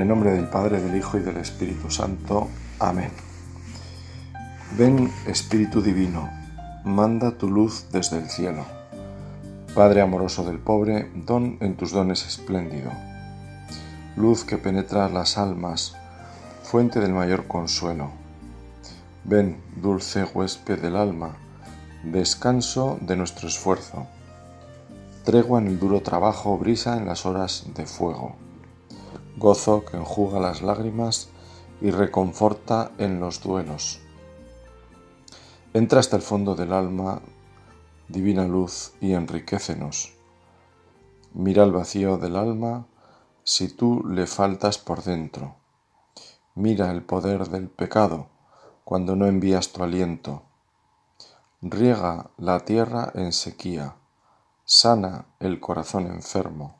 el nombre del Padre, del Hijo y del Espíritu Santo. Amén. Ven, Espíritu Divino, manda tu luz desde el cielo. Padre amoroso del pobre, don en tus dones espléndido. Luz que penetra las almas, fuente del mayor consuelo. Ven, dulce huésped del alma, descanso de nuestro esfuerzo. Tregua en el duro trabajo, brisa en las horas de fuego gozo que enjuga las lágrimas y reconforta en los duelos. Entra hasta el fondo del alma, divina luz, y enriquecenos. Mira el vacío del alma si tú le faltas por dentro. Mira el poder del pecado cuando no envías tu aliento. Riega la tierra en sequía, sana el corazón enfermo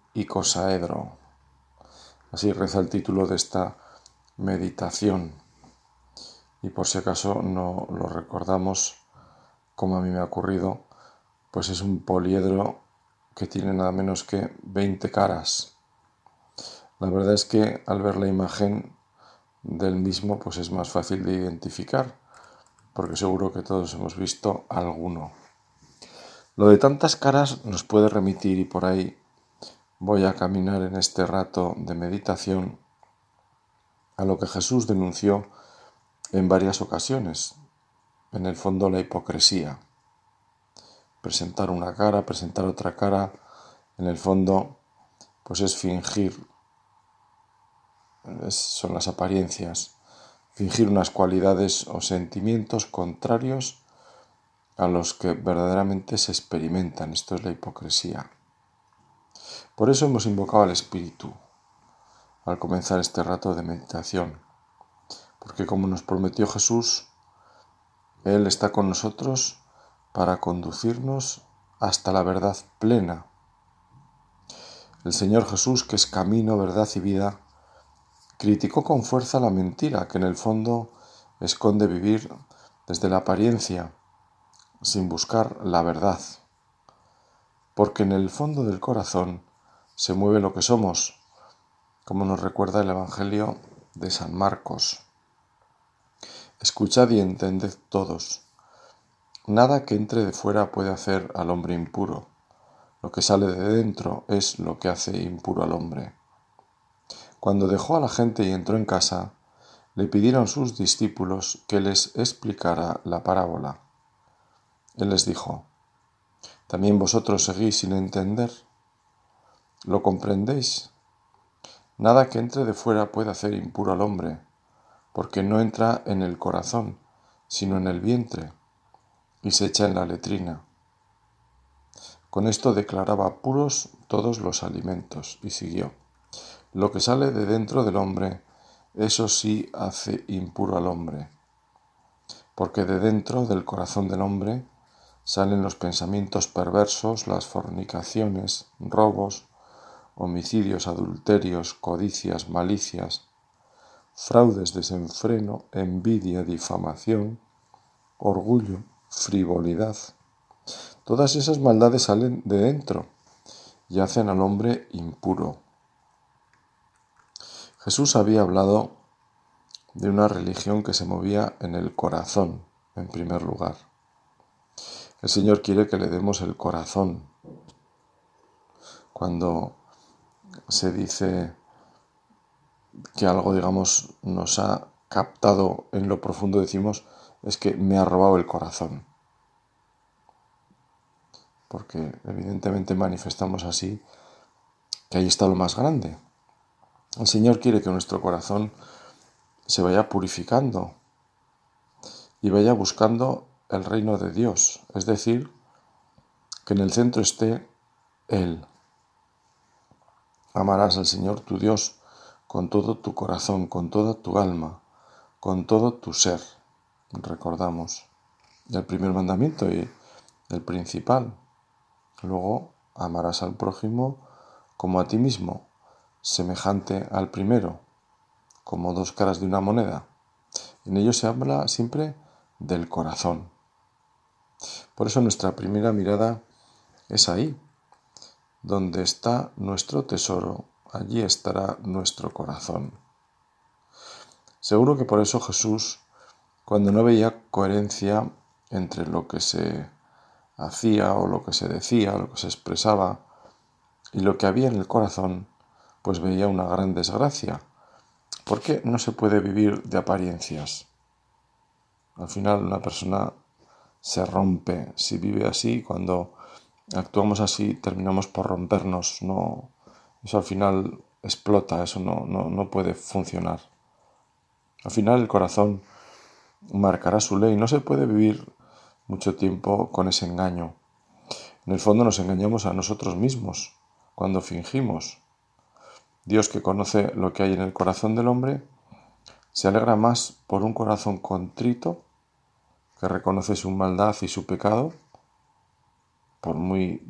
icosaedro. Así reza el título de esta meditación. Y por si acaso no lo recordamos, como a mí me ha ocurrido, pues es un poliedro que tiene nada menos que 20 caras. La verdad es que al ver la imagen del mismo, pues es más fácil de identificar, porque seguro que todos hemos visto alguno. Lo de tantas caras nos puede remitir, y por ahí voy a caminar en este rato de meditación a lo que Jesús denunció en varias ocasiones, en el fondo la hipocresía. Presentar una cara, presentar otra cara, en el fondo pues es fingir, son las apariencias, fingir unas cualidades o sentimientos contrarios a los que verdaderamente se experimentan. Esto es la hipocresía. Por eso hemos invocado al Espíritu al comenzar este rato de meditación, porque como nos prometió Jesús, Él está con nosotros para conducirnos hasta la verdad plena. El Señor Jesús, que es camino, verdad y vida, criticó con fuerza la mentira que en el fondo esconde vivir desde la apariencia, sin buscar la verdad, porque en el fondo del corazón se mueve lo que somos, como nos recuerda el Evangelio de San Marcos. Escuchad y entended todos. Nada que entre de fuera puede hacer al hombre impuro. Lo que sale de dentro es lo que hace impuro al hombre. Cuando dejó a la gente y entró en casa, le pidieron sus discípulos que les explicara la parábola. Él les dijo, ¿también vosotros seguís sin entender? ¿Lo comprendéis? Nada que entre de fuera puede hacer impuro al hombre, porque no entra en el corazón, sino en el vientre, y se echa en la letrina. Con esto declaraba puros todos los alimentos, y siguió. Lo que sale de dentro del hombre, eso sí hace impuro al hombre, porque de dentro del corazón del hombre salen los pensamientos perversos, las fornicaciones, robos, homicidios, adulterios, codicias, malicias, fraudes, desenfreno, envidia, difamación, orgullo, frivolidad. Todas esas maldades salen de dentro y hacen al hombre impuro. Jesús había hablado de una religión que se movía en el corazón, en primer lugar. El Señor quiere que le demos el corazón. Cuando se dice que algo, digamos, nos ha captado en lo profundo, decimos, es que me ha robado el corazón. Porque evidentemente manifestamos así que ahí está lo más grande. El Señor quiere que nuestro corazón se vaya purificando y vaya buscando el reino de Dios, es decir, que en el centro esté Él. Amarás al Señor tu Dios con todo tu corazón, con toda tu alma, con todo tu ser. Recordamos el primer mandamiento y el principal. Luego amarás al prójimo como a ti mismo, semejante al primero, como dos caras de una moneda. En ello se habla siempre del corazón. Por eso nuestra primera mirada es ahí, donde está nuestro tesoro, allí estará nuestro corazón. Seguro que por eso Jesús, cuando no veía coherencia entre lo que se hacía o lo que se decía, lo que se expresaba y lo que había en el corazón, pues veía una gran desgracia. Porque no se puede vivir de apariencias. Al final una persona se rompe si vive así, cuando actuamos así terminamos por rompernos, no, eso al final explota, eso no, no, puede funcionar. Al final el corazón marcará su ley, no se puede vivir mucho tiempo con ese engaño. En el fondo nos engañamos a nosotros mismos cuando fingimos. Dios que conoce lo que hay en el corazón del hombre, se alegra más por un corazón contrito que reconoce su maldad y su pecado, por muy,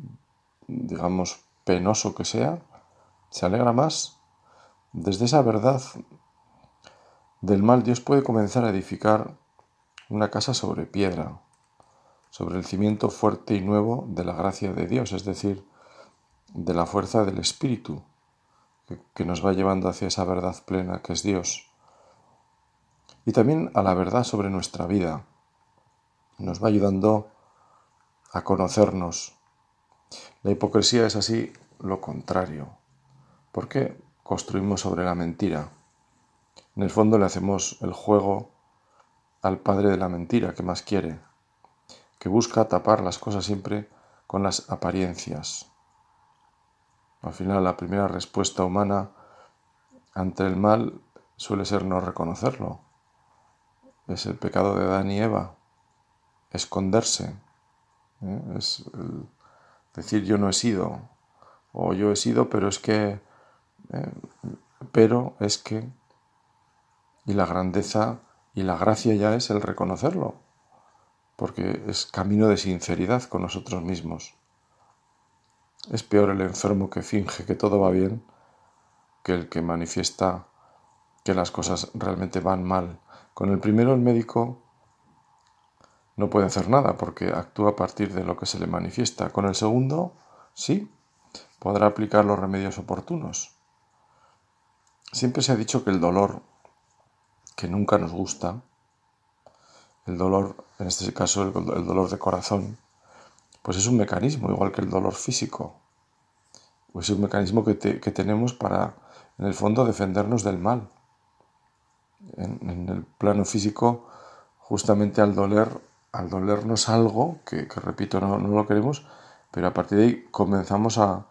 digamos, penoso que sea, se alegra más. Desde esa verdad del mal Dios puede comenzar a edificar una casa sobre piedra, sobre el cimiento fuerte y nuevo de la gracia de Dios, es decir, de la fuerza del Espíritu, que, nos va llevando hacia esa verdad plena que es Dios. Y también a la verdad sobre nuestra vida. Nos va ayudando a conocernos. La hipocresía es así lo contrario. porque construimos sobre la mentira? En el fondo le hacemos el juego al padre de la mentira que más quiere, que busca tapar las cosas siempre con las apariencias. Al final, la primera respuesta humana ante el mal suele ser no reconocerlo. Es el pecado de Adán y Eva, esconderse. ¿Eh? Es decir yo no he sido, o yo he sido, pero es que, ¿eh? pero es que, y la grandeza y la gracia ya es el reconocerlo, porque es camino de sinceridad con nosotros mismos. Es peor el enfermo que finge que todo va bien que el que manifiesta que las cosas realmente van mal. Con el primero el médico no puede hacer nada porque actúa a partir de lo que se le manifiesta. Con el segundo, sí, podrá aplicar los remedios oportunos. Siempre se ha dicho que el dolor, que nunca nos gusta, el dolor, en este caso el, dolor de corazón, pues es un mecanismo, igual que el dolor físico. Pues es un mecanismo que, tenemos para, en el fondo, defendernos del mal. En, el plano físico, justamente al doler, al dolernos algo, que, repito, no, lo queremos, pero a partir de ahí comenzamos a,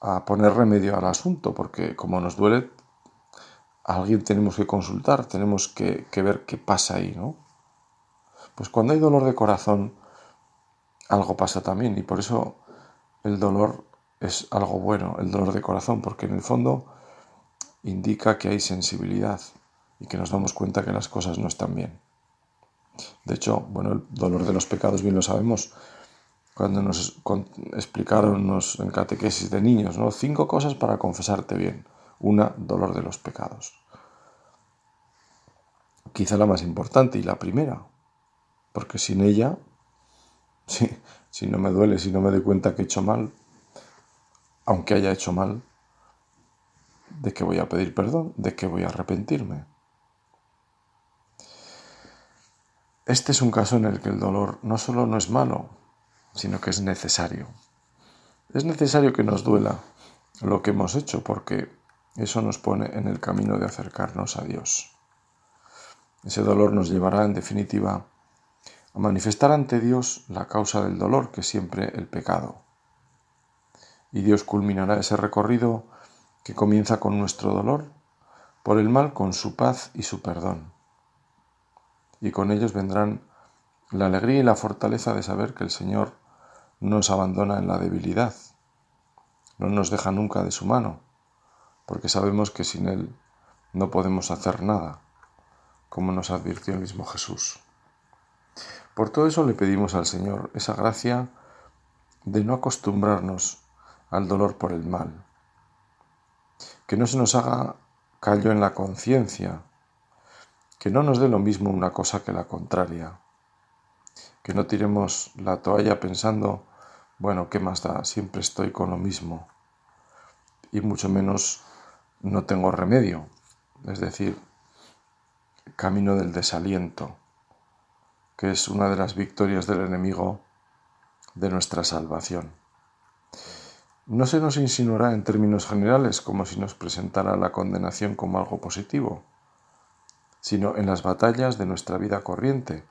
a poner remedio al asunto, porque como nos duele, alguien tenemos que consultar, tenemos que, que, ver qué pasa ahí, ¿no? Pues cuando hay dolor de corazón, algo pasa también y por eso el dolor es algo bueno, el dolor de corazón, porque en el fondo indica que hay sensibilidad y que nos damos cuenta que las cosas no están bien. De hecho, bueno, el dolor de los pecados bien lo sabemos. Cuando nos explicaron en catequesis de niños, ¿no? Cinco cosas para confesarte bien. Una, dolor de los pecados. Quizá la más importante y la primera, porque sin ella si, si no me duele, si no me doy cuenta que he hecho mal, aunque haya hecho mal, ¿de qué voy a pedir perdón? ¿De qué voy a arrepentirme? Este es un caso en el que el dolor no solo no es malo, sino que es necesario. Es necesario que nos duela lo que hemos hecho porque eso nos pone en el camino de acercarnos a Dios. Ese dolor nos llevará, en definitiva, a manifestar ante Dios la causa del dolor, que es siempre el pecado. Y Dios culminará ese recorrido que comienza con nuestro dolor, por el mal con su paz y su perdón. Y con ellos vendrán la alegría y la fortaleza de saber que el Señor nos abandona en la debilidad, no nos deja nunca de su mano, porque sabemos que sin Él no podemos hacer nada, como nos advirtió el mismo Jesús. Por todo eso le pedimos al Señor esa gracia de no acostumbrarnos al dolor por el mal, que no se nos haga callo en la conciencia, que no nos dé lo mismo una cosa que la contraria, que no tiremos la toalla pensando, bueno, ¿qué más da? Siempre estoy con lo mismo y mucho menos no tengo remedio, es decir, camino del desaliento, que es una de las victorias del enemigo de nuestra salvación. No se nos insinuará en términos generales como si nos presentara la condenación como algo positivo, sino en las batallas de nuestra vida corriente,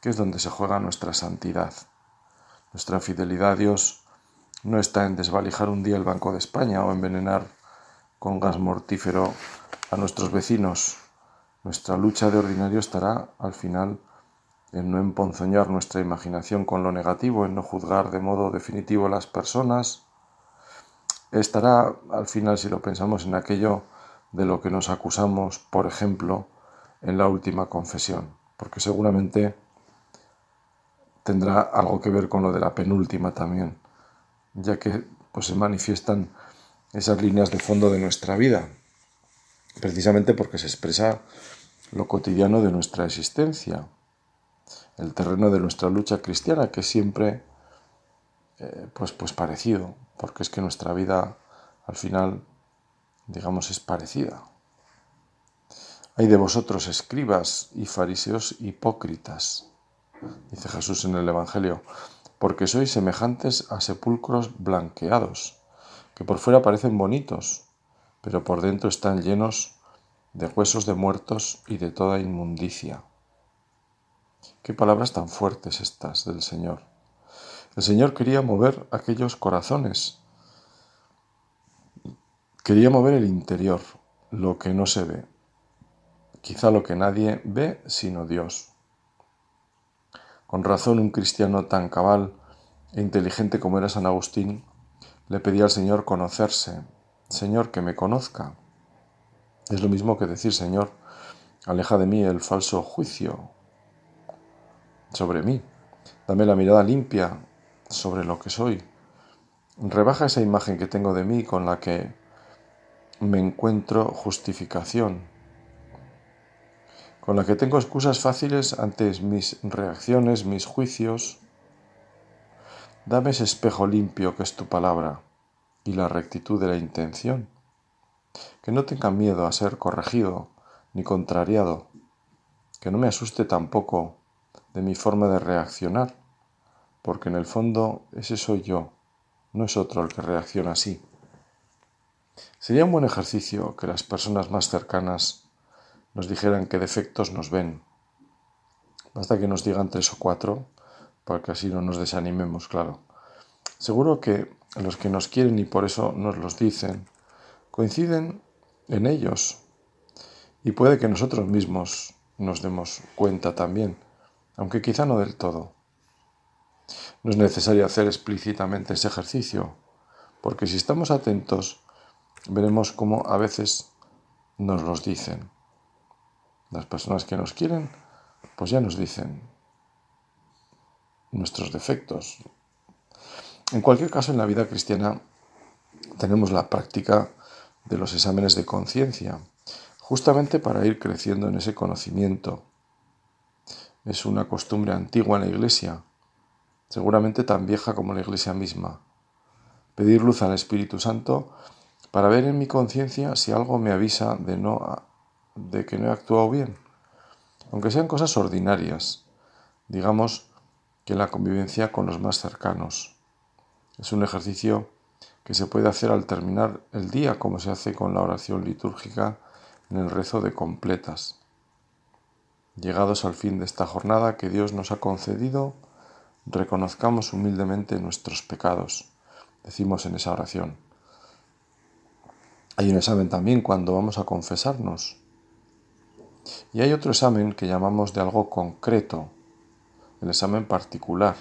que es donde se juega nuestra santidad. Nuestra fidelidad a Dios no está en desvalijar un día el Banco de España o envenenar con gas mortífero a nuestros vecinos. Nuestra lucha de ordinario estará al final en no emponzoñar nuestra imaginación con lo negativo, en no juzgar de modo definitivo a las personas, estará al final, si lo pensamos en aquello de lo que nos acusamos, por ejemplo, en la última confesión, porque seguramente tendrá algo que ver con lo de la penúltima también, ya que pues, se manifiestan esas líneas de fondo de nuestra vida, precisamente porque se expresa lo cotidiano de nuestra existencia, el terreno de nuestra lucha cristiana, que siempre eh, pues, pues parecido, porque es que nuestra vida al final, digamos, es parecida. Hay de vosotros escribas y fariseos hipócritas, dice Jesús en el Evangelio, porque sois semejantes a sepulcros blanqueados, que por fuera parecen bonitos, pero por dentro están llenos de huesos de muertos y de toda inmundicia. Qué palabras tan fuertes estas del Señor. El Señor quería mover aquellos corazones. Quería mover el interior, lo que no se ve. Quizá lo que nadie ve sino Dios. Con razón un cristiano tan cabal e inteligente como era San Agustín le pedía al Señor conocerse. Señor, que me conozca. Es lo mismo que decir, Señor, aleja de mí el falso juicio sobre mí. Dame la mirada limpia sobre lo que soy. Rebaja esa imagen que tengo de mí con la que me encuentro justificación, con la que tengo excusas fáciles ante mis reacciones, mis juicios. Dame ese espejo limpio que es tu palabra y la rectitud de la intención. Que no tenga miedo a ser corregido ni contrariado. Que no me asuste tampoco de mi forma de reaccionar, porque en el fondo ese soy yo, no es otro el que reacciona así. Sería un buen ejercicio que las personas más cercanas nos dijeran qué defectos nos ven. Basta que nos digan tres o cuatro, para que así no nos desanimemos, claro. Seguro que los que nos quieren y por eso nos los dicen, coinciden en ellos. Y puede que nosotros mismos nos demos cuenta también aunque quizá no del todo. No es necesario hacer explícitamente ese ejercicio, porque si estamos atentos, veremos cómo a veces nos los dicen. Las personas que nos quieren, pues ya nos dicen nuestros defectos. En cualquier caso, en la vida cristiana tenemos la práctica de los exámenes de conciencia, justamente para ir creciendo en ese conocimiento es una costumbre antigua en la Iglesia, seguramente tan vieja como la Iglesia misma. Pedir luz al Espíritu Santo para ver en mi conciencia si algo me avisa de, no, de que no he actuado bien, aunque sean cosas ordinarias, digamos que la convivencia con los más cercanos. Es un ejercicio que se puede hacer al terminar el día, como se hace con la oración litúrgica en el rezo de completas. Llegados al fin de esta jornada que Dios nos ha concedido, reconozcamos humildemente nuestros pecados, decimos en esa oración. Hay un examen también cuando vamos a confesarnos. Y hay otro examen que llamamos de algo concreto, el examen particular,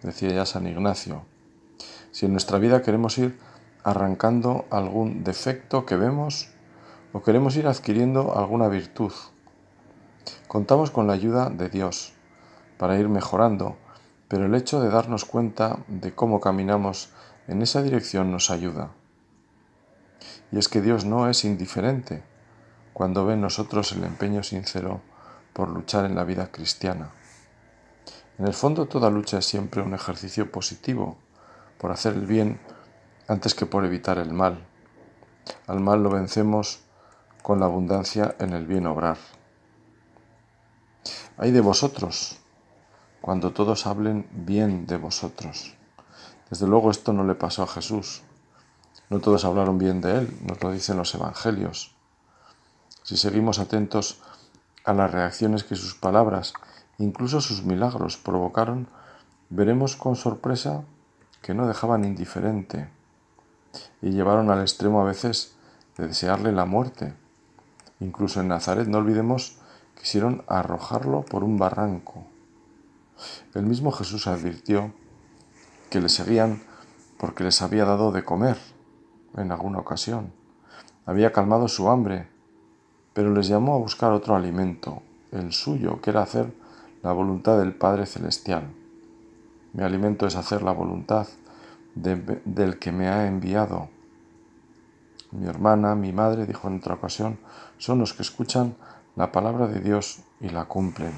decía ya San Ignacio. Si en nuestra vida queremos ir arrancando algún defecto que vemos o queremos ir adquiriendo alguna virtud. Contamos con la ayuda de Dios para ir mejorando, pero el hecho de darnos cuenta de cómo caminamos en esa dirección nos ayuda. Y es que Dios no es indiferente cuando ve en nosotros el empeño sincero por luchar en la vida cristiana. En el fondo toda lucha es siempre un ejercicio positivo por hacer el bien antes que por evitar el mal. Al mal lo vencemos con la abundancia en el bien obrar. Hay de vosotros, cuando todos hablen bien de vosotros. Desde luego esto no le pasó a Jesús. No todos hablaron bien de él, nos lo dicen los evangelios. Si seguimos atentos a las reacciones que sus palabras, incluso sus milagros, provocaron, veremos con sorpresa que no dejaban indiferente y llevaron al extremo a veces de desearle la muerte. Incluso en Nazaret, no olvidemos, quisieron arrojarlo por un barranco. El mismo Jesús advirtió que le seguían porque les había dado de comer en alguna ocasión. Había calmado su hambre, pero les llamó a buscar otro alimento, el suyo, que era hacer la voluntad del Padre Celestial. Mi alimento es hacer la voluntad del que me ha enviado. Mi hermana, mi madre, dijo en otra ocasión, son los que escuchan la palabra de Dios y la cumplen.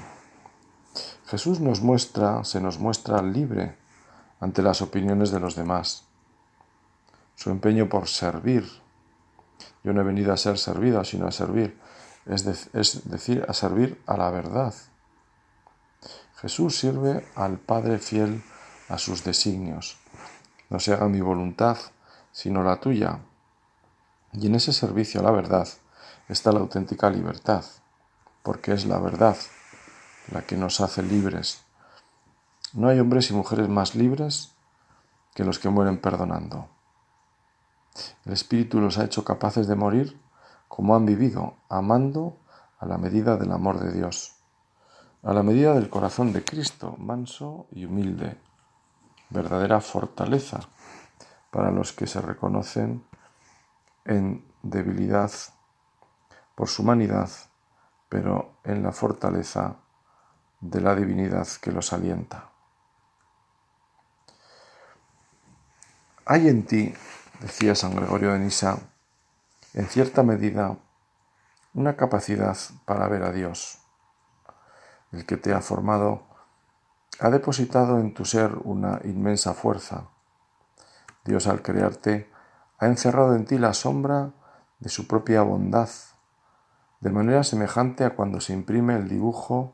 Jesús nos muestra, se nos muestra libre ante las opiniones de los demás. Su empeño por servir. Yo no he venido a ser servido, sino a servir, es, decir, a servir a la verdad. Jesús sirve al Padre fiel a sus designios. No se haga mi voluntad, sino la tuya. Y en ese servicio a la verdad está la auténtica libertad, porque es la verdad la que nos hace libres. No hay hombres y mujeres más libres que los que mueren perdonando. El Espíritu los ha hecho capaces de morir como han vivido, amando a la medida del amor de Dios, a la medida del corazón de Cristo, manso y humilde, verdadera fortaleza para los que se reconocen en debilidad por su humanidad, pero en la fortaleza de la divinidad que los alienta. Hay en ti, decía San Gregorio de Nisa, en cierta medida, una capacidad para ver a Dios. El que te ha formado ha depositado en tu ser una inmensa fuerza. Dios al crearte ha encerrado en ti la sombra de su propia bondad, de manera semejante a cuando se imprime el dibujo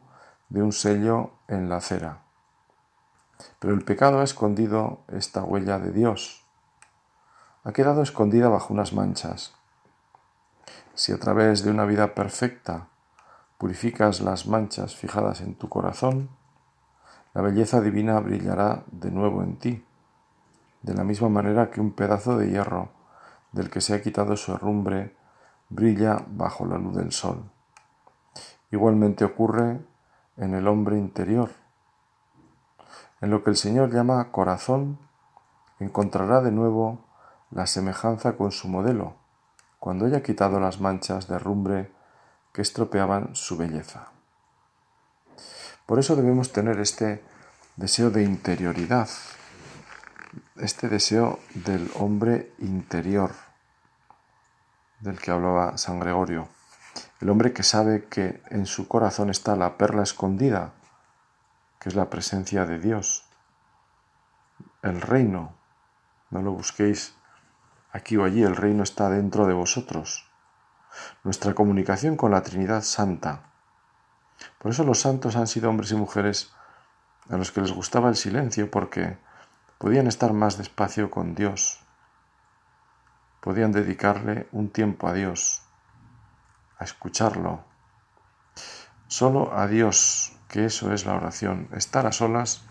de un sello en la cera. Pero el pecado ha escondido esta huella de Dios. Ha quedado escondida bajo unas manchas. Si a través de una vida perfecta purificas las manchas fijadas en tu corazón, la belleza divina brillará de nuevo en ti, de la misma manera que un pedazo de hierro del que se ha quitado su herrumbre brilla bajo la luz del sol. Igualmente ocurre en el hombre interior. En lo que el Señor llama corazón, encontrará de nuevo la semejanza con su modelo, cuando haya quitado las manchas de herrumbre que estropeaban su belleza. Por eso debemos tener este deseo de interioridad, este deseo del hombre interior, del que hablaba San Gregorio, el hombre que sabe que en su corazón está la perla escondida, que es la presencia de Dios, el reino, no lo busquéis aquí o allí, el reino está dentro de vosotros, nuestra comunicación con la Trinidad Santa. Por eso los santos han sido hombres y mujeres a los que les gustaba el silencio porque podían estar más despacio con Dios, podían dedicarle un tiempo a Dios, a escucharlo, solo a Dios, que eso es la oración, estar a solas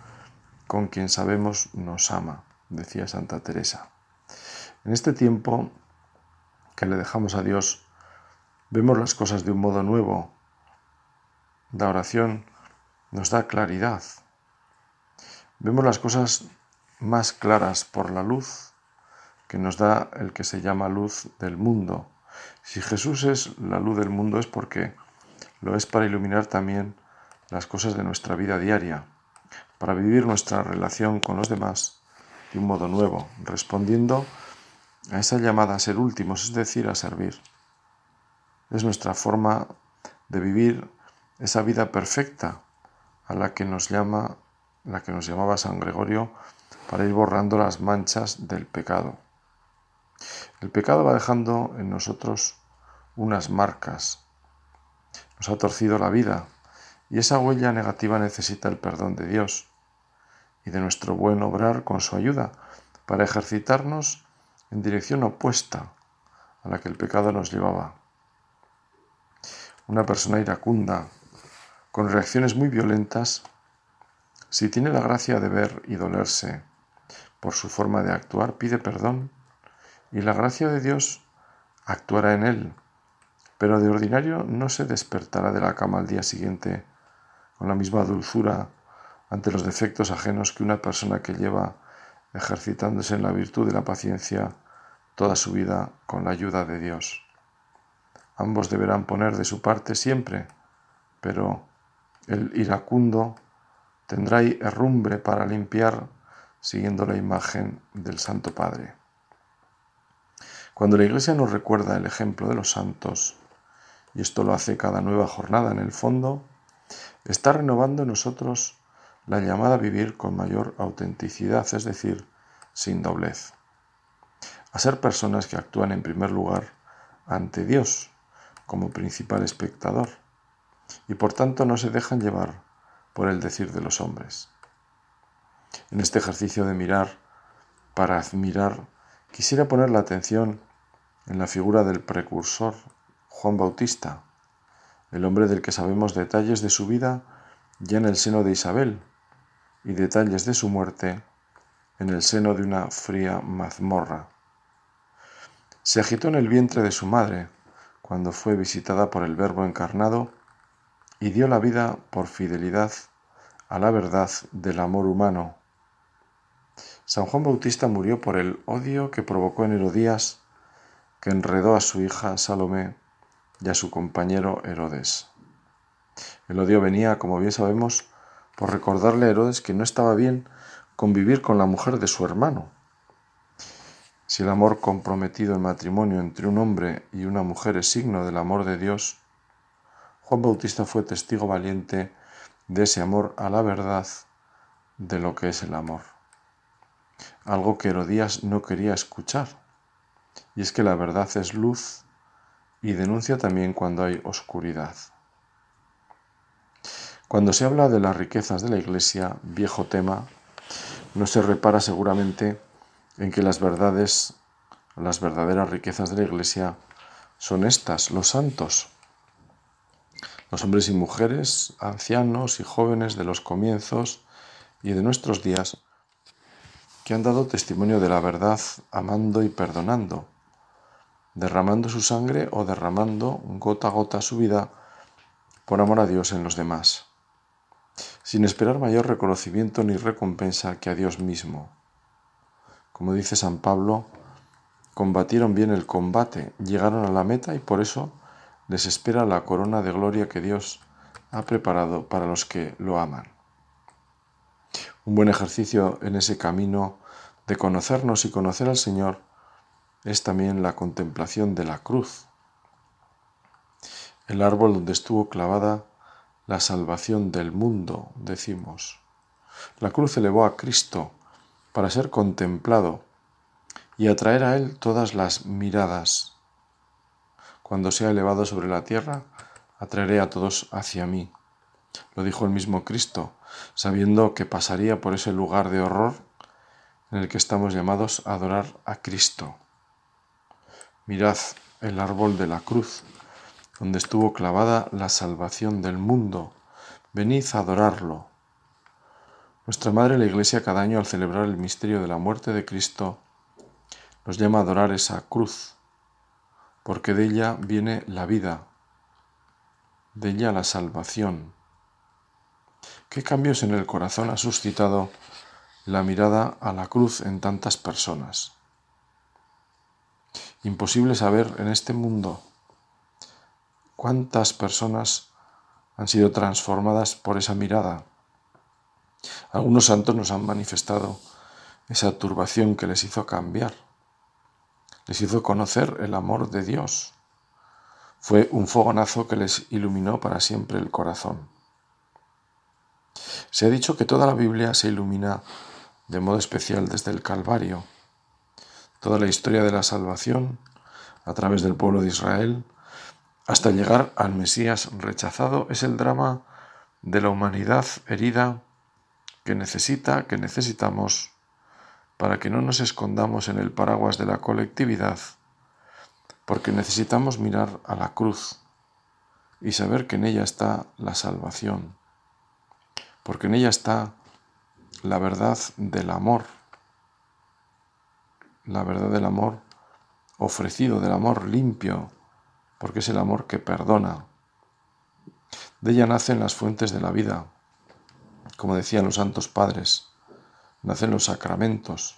con quien sabemos nos ama, decía Santa Teresa. En este tiempo que le dejamos a Dios, vemos las cosas de un modo nuevo. La oración nos da claridad. Vemos las cosas más claras por la luz que nos da el que se llama luz del mundo. Si Jesús es la luz del mundo es porque lo es para iluminar también las cosas de nuestra vida diaria, para vivir nuestra relación con los demás de un modo nuevo, respondiendo a esa llamada a ser últimos, es decir, a servir. Es nuestra forma de vivir esa vida perfecta a la que nos llama, la que nos llamaba San Gregorio, para ir borrando las manchas del pecado. El pecado va dejando en nosotros unas marcas, nos ha torcido la vida y esa huella negativa necesita el perdón de Dios y de nuestro buen obrar con su ayuda para ejercitarnos en dirección opuesta a la que el pecado nos llevaba. Una persona iracunda, con reacciones muy violentas, si tiene la gracia de ver y dolerse por su forma de actuar, pide perdón y la gracia de Dios actuará en él, pero de ordinario no se despertará de la cama al día siguiente con la misma dulzura ante los defectos ajenos que una persona que lleva ejercitándose en la virtud de la paciencia toda su vida con la ayuda de Dios. Ambos deberán poner de su parte siempre, pero el iracundo tendrá herrumbre para limpiar siguiendo la imagen del Santo Padre. Cuando la Iglesia nos recuerda el ejemplo de los santos, y esto lo hace cada nueva jornada en el fondo, está renovando en nosotros la llamada a vivir con mayor autenticidad, es decir, sin doblez. A ser personas que actúan en primer lugar ante Dios como principal espectador y por tanto no se dejan llevar por el decir de los hombres. En este ejercicio de mirar para admirar, quisiera poner la atención en la figura del precursor Juan Bautista, el hombre del que sabemos detalles de su vida ya en el seno de Isabel, y detalles de su muerte en el seno de una fría mazmorra. Se agitó en el vientre de su madre cuando fue visitada por el Verbo encarnado y dio la vida por fidelidad a la verdad del amor humano. San Juan Bautista murió por el odio que provocó en Herodías, que enredó a su hija Salomé y a su compañero Herodes. El odio venía, como bien sabemos, por recordarle a Herodes que no estaba bien convivir con la mujer de su hermano. Si el amor comprometido en matrimonio entre un hombre y una mujer es signo del amor de Dios, Juan Bautista fue testigo valiente de ese amor a la verdad de lo que es el amor. Algo que Herodías no quería escuchar, y es que la verdad es luz y denuncia también cuando hay oscuridad. Cuando se habla de las riquezas de la Iglesia, viejo tema, no se repara seguramente en que las verdades, las verdaderas riquezas de la Iglesia son estas, los santos, los hombres y mujeres, ancianos y jóvenes de los comienzos y de nuestros días, que han dado testimonio de la verdad amando y perdonando, derramando su sangre o derramando gota a gota su vida por amor a Dios en los demás sin esperar mayor reconocimiento ni recompensa que a Dios mismo. Como dice San Pablo, combatieron bien el combate, llegaron a la meta y por eso les espera la corona de gloria que Dios ha preparado para los que lo aman. Un buen ejercicio en ese camino de conocernos y conocer al Señor es también la contemplación de la cruz, el árbol donde estuvo clavada la salvación del mundo, decimos. La cruz elevó a Cristo para ser contemplado y atraer a Él todas las miradas. Cuando sea elevado sobre la tierra, atraeré a todos hacia mí. Lo dijo el mismo Cristo, sabiendo que pasaría por ese lugar de horror en el que estamos llamados a adorar a Cristo. Mirad el árbol de la cruz donde estuvo clavada la salvación del mundo. Venid a adorarlo. Nuestra Madre la Iglesia cada año al celebrar el misterio de la muerte de Cristo nos llama a adorar esa cruz, porque de ella viene la vida, de ella la salvación. ¿Qué cambios en el corazón ha suscitado la mirada a la cruz en tantas personas? imposible saber en este mundo cuántas personas han sido transformadas por esa mirada. Algunos santos nos han manifestado esa turbación que les hizo cambiar, les hizo conocer el amor de Dios. Fue un fogonazo que les iluminó para siempre el corazón. Se ha dicho que toda la Biblia se ilumina de modo especial desde el Calvario. Toda la historia de la salvación a través del pueblo de Israel hasta llegar al Mesías rechazado es el drama de la humanidad herida que necesita, que necesitamos, para que no nos escondamos en el paraguas de la colectividad, porque necesitamos mirar a la cruz y saber que en ella está la salvación, porque en ella está la verdad del amor, la verdad del amor ofrecido, del amor limpio, porque es el amor que perdona. De ella nacen las fuentes de la vida, como decían los santos padres, nacen los sacramentos.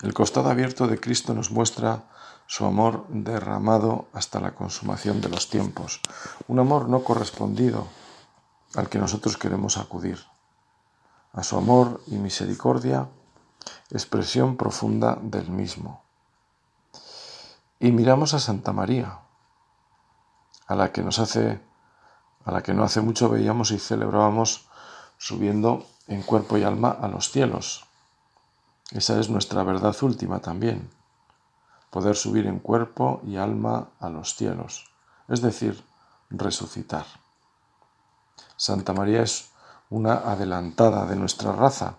El costado abierto de Cristo nos muestra su amor derramado hasta la consumación de los tiempos, un amor no correspondido al que nosotros queremos acudir, a su amor y misericordia, expresión profunda del mismo. Y miramos a Santa María, a la que nos hace, a la que no hace mucho veíamos y celebrábamos subiendo en cuerpo y alma a los cielos. Esa es nuestra verdad última también, poder subir en cuerpo y alma a los cielos, es decir, resucitar. Santa María es una adelantada de nuestra raza.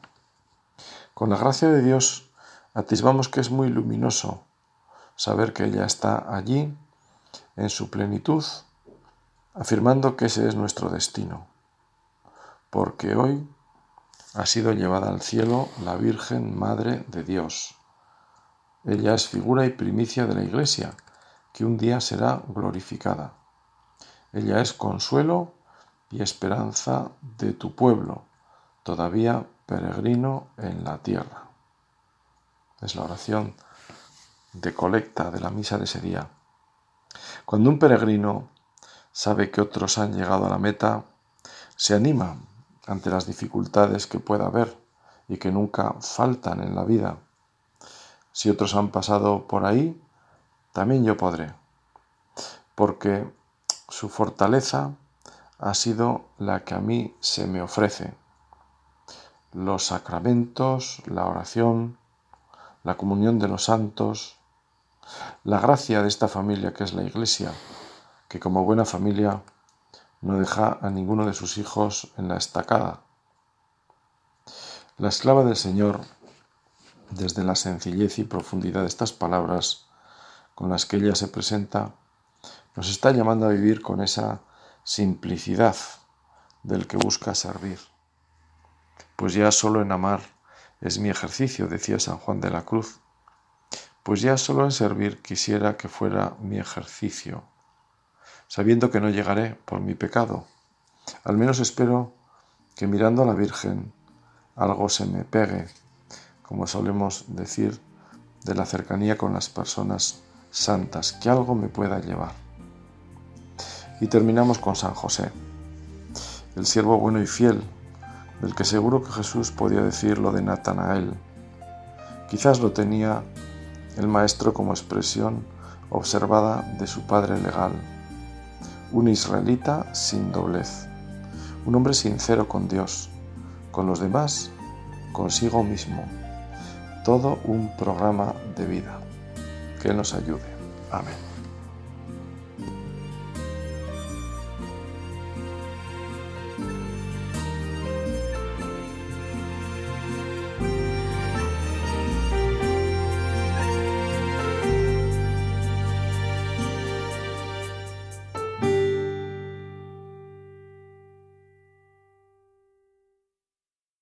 Con la gracia de Dios atisbamos que es muy luminoso saber que ella está allí en su plenitud, afirmando que ese es nuestro destino, porque hoy ha sido llevada al cielo la Virgen Madre de Dios. Ella es figura y primicia de la Iglesia, que un día será glorificada. Ella es consuelo y esperanza de tu pueblo, todavía peregrino en la tierra. Es la oración de colecta de la misa de ese día. Cuando un peregrino sabe que otros han llegado a la meta, se anima ante las dificultades que pueda haber y que nunca faltan en la vida. Si otros han pasado por ahí, también yo podré, porque su fortaleza ha sido la que a mí se me ofrece. Los sacramentos, la oración, la comunión de los santos, la gracia de esta familia que es la Iglesia, que como buena familia no deja a ninguno de sus hijos en la estacada. La esclava del Señor, desde la sencillez y profundidad de estas palabras con las que ella se presenta, nos está llamando a vivir con esa simplicidad del que busca servir. Pues ya solo en amar es mi ejercicio, decía San Juan de la Cruz pues ya solo en servir quisiera que fuera mi ejercicio, sabiendo que no llegaré por mi pecado. Al menos espero que mirando a la Virgen algo se me pegue, como solemos decir, de la cercanía con las personas santas, que algo me pueda llevar. Y terminamos con San José, el siervo bueno y fiel, del que seguro que Jesús podía decir lo de Natanael. Quizás lo tenía el maestro como expresión observada de su padre legal, un israelita sin doblez, un hombre sincero con Dios, con los demás, consigo mismo, todo un programa de vida. Que nos ayude. Amén.